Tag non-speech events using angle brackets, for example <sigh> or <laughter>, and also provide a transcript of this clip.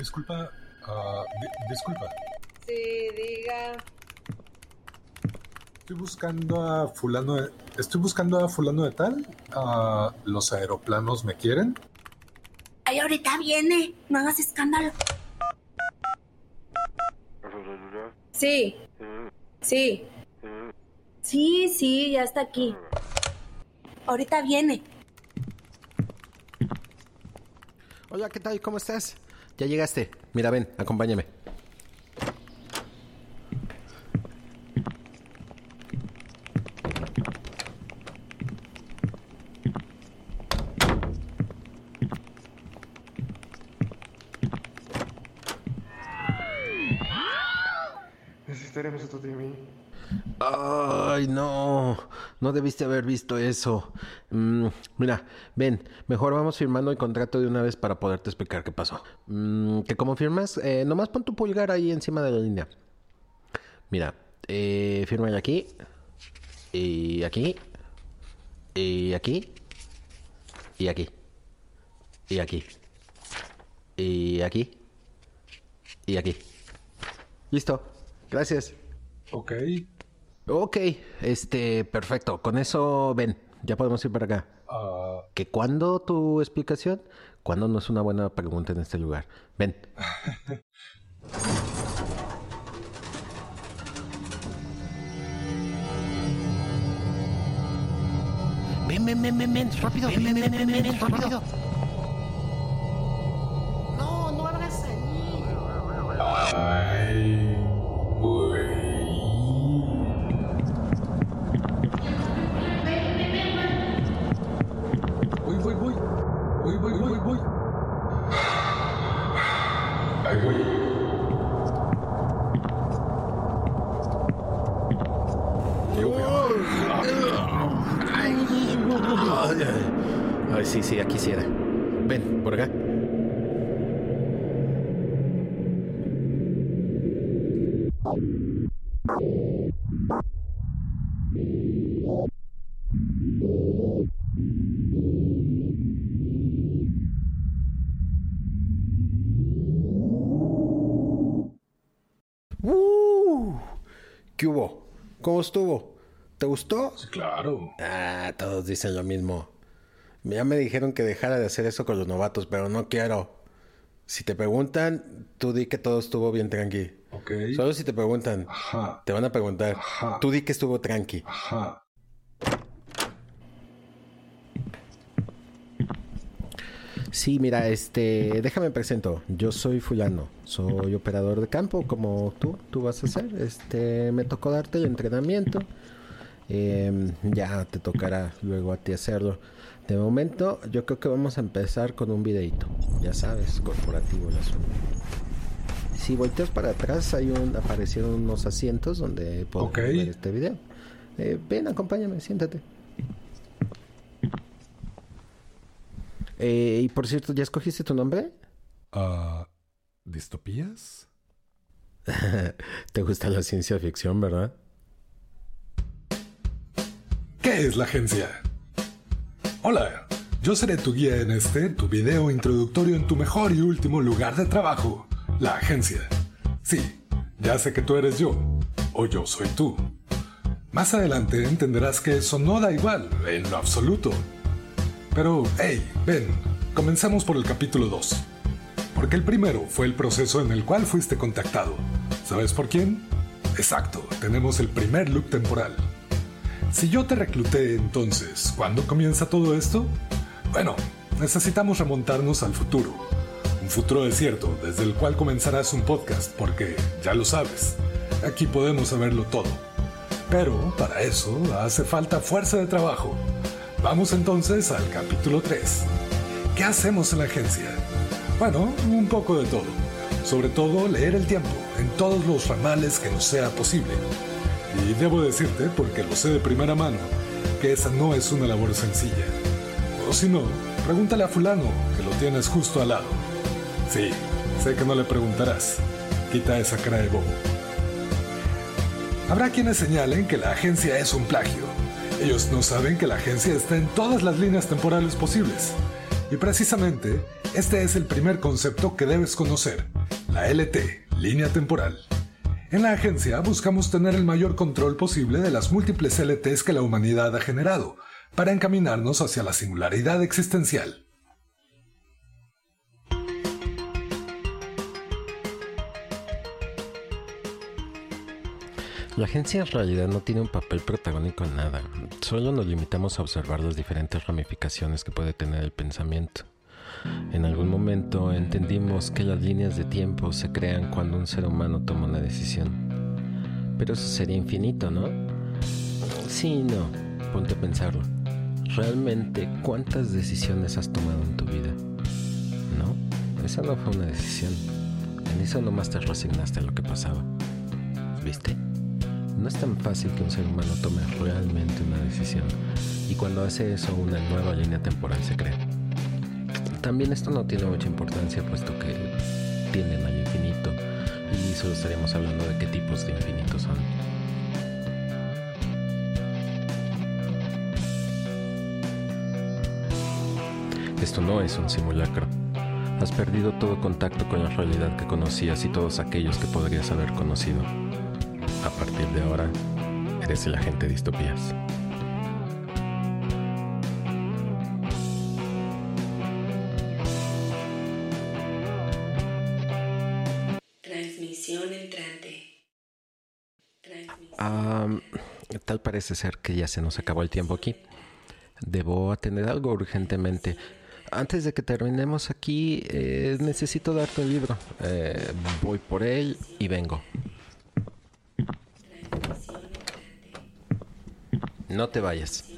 disculpa. di- disculpa. Sí, diga. Estoy buscando a fulano de... Estoy buscando a fulano de tal. Ah, ¿Los aeroplanos me quieren? Ay, ahorita viene. No hagas escándalo. Sí. Sí. Sí, sí, ya está aquí. Ahorita viene. Hola, ¿qué tal? ¿Cómo estás? Ya llegaste. Mira, ven, acompáñame. Necesitaremos otro de mí. Ay, no. No debiste haber visto eso. Mm, mira, ven, mejor vamos firmando el contrato de una vez para poderte explicar qué pasó. Mm, que como firmas, eh, nomás pon tu pulgar ahí encima de la línea. Mira, eh, firma aquí. Y aquí. Y aquí. Y aquí. Y aquí. Y aquí. Y aquí. Listo. Gracias. Ok. Ok, este, perfecto. Con eso, ven, ya podemos ir para acá. Ah, ¿Que cuándo tu explicación? ¿Cuándo no es una buena pregunta en este lugar? Ven. <laughs> Ven, ven, ven, ven, ven, rápido, ven, ven, ven, ven, ven, ven, rápido. Ay, sí, sí, aquí sí era. Ven, por acá. ¡Uh! ¿Qué hubo? ¿Cómo estuvo? ¿Te gustó? Claro. Ah, todos dicen lo mismo. Ya me dijeron que dejara de hacer eso con los novatos, pero no quiero. Si te preguntan, tú di que todo estuvo bien tranqui. Ok. Solo si te preguntan, Ajá. te van a preguntar. Ajá. Tú di que estuvo tranqui. Ajá. Sí, mira, este, déjame presento. Yo soy fulano, soy operador de campo, como tú, tú vas a hacer. Este, me tocó darte el entrenamiento. Em, ya te tocará luego a ti hacerlo. De momento, yo creo que vamos a empezar con un videito. Ya sabes, corporativo el asunto. Si volteas para atrás, hay un, aparecieron unos asientos donde puedes Ok. ver este video. Eh, ven, acompáñame, siéntate. Eh, y por cierto, ¿ya escogiste tu nombre? Ah, ¿Distopías? <laughs> Te gusta la ciencia ficción, ¿verdad? ¿Qué es la agencia? Hola, yo seré tu guía en este, tu video introductorio en tu mejor y último lugar de trabajo, la agencia. Sí, ya sé que tú eres yo, o yo soy tú. Más adelante entenderás que eso no da igual, en lo absoluto. Pero, hey, ven, comencemos por el capítulo 2. Porque el primero fue el proceso en el cual fuiste contactado. ¿Sabes por quién? Exacto, tenemos el primer loop temporal. Si yo te recluté entonces, ¿cuándo comienza todo esto? Bueno, necesitamos remontarnos al futuro. Un futuro desierto desde el cual comenzarás un podcast porque, ya lo sabes, aquí podemos saberlo todo. Pero para eso hace falta fuerza de trabajo. Vamos entonces al capítulo 3. ¿Qué hacemos en la agencia? Bueno, un poco de todo. Sobre todo leer el tiempo en todos los ramales que nos sea posible. Y debo decirte, porque lo sé de primera mano, que esa no es una labor sencilla. O si no, pregúntale a fulano, que lo tienes justo al lado. Sí, sé que no le preguntarás. Quita esa cara de bobo. Habrá quienes señalen que la agencia es un plagio. Ellos no saben que la agencia está en todas las líneas temporales posibles. Y precisamente, Este es el primer concepto que debes conocer, la LT, línea temporal. En la agencia buscamos tener el mayor control posible de las múltiples LTs que la humanidad ha generado, para encaminarnos hacia la singularidad existencial. La agencia en realidad no tiene un papel protagónico en nada, solo nos limitamos a observar las diferentes ramificaciones que puede tener el pensamiento. En algún momento entendimos que las líneas de tiempo se crean cuando un ser humano toma una decisión. Pero eso sería infinito, ¿no? Sí, no. Ponte a pensarlo. ¿Realmente cuántas decisiones has tomado en tu vida? No, esa no fue una decisión. En eso nomás te resignaste a lo que pasaba. ¿Viste? No es tan fácil que un ser humano tome realmente una decisión. Y cuando hace eso, una nueva línea temporal se crea. También esto no tiene mucha importancia puesto que tienden al infinito y solo estaríamos hablando de qué tipos de infinitos son. Esto no es un simulacro. Has perdido todo contacto con la realidad que conocías y todos aquellos que podrías haber conocido. A partir de ahora, eres el agente de distopías. tal parece ser que ya se nos acabó el tiempo aquí. Debo atender algo urgentemente. Antes de que terminemos aquí, eh, necesito darte un libro. Eh, voy por él y vengo. No te vayas.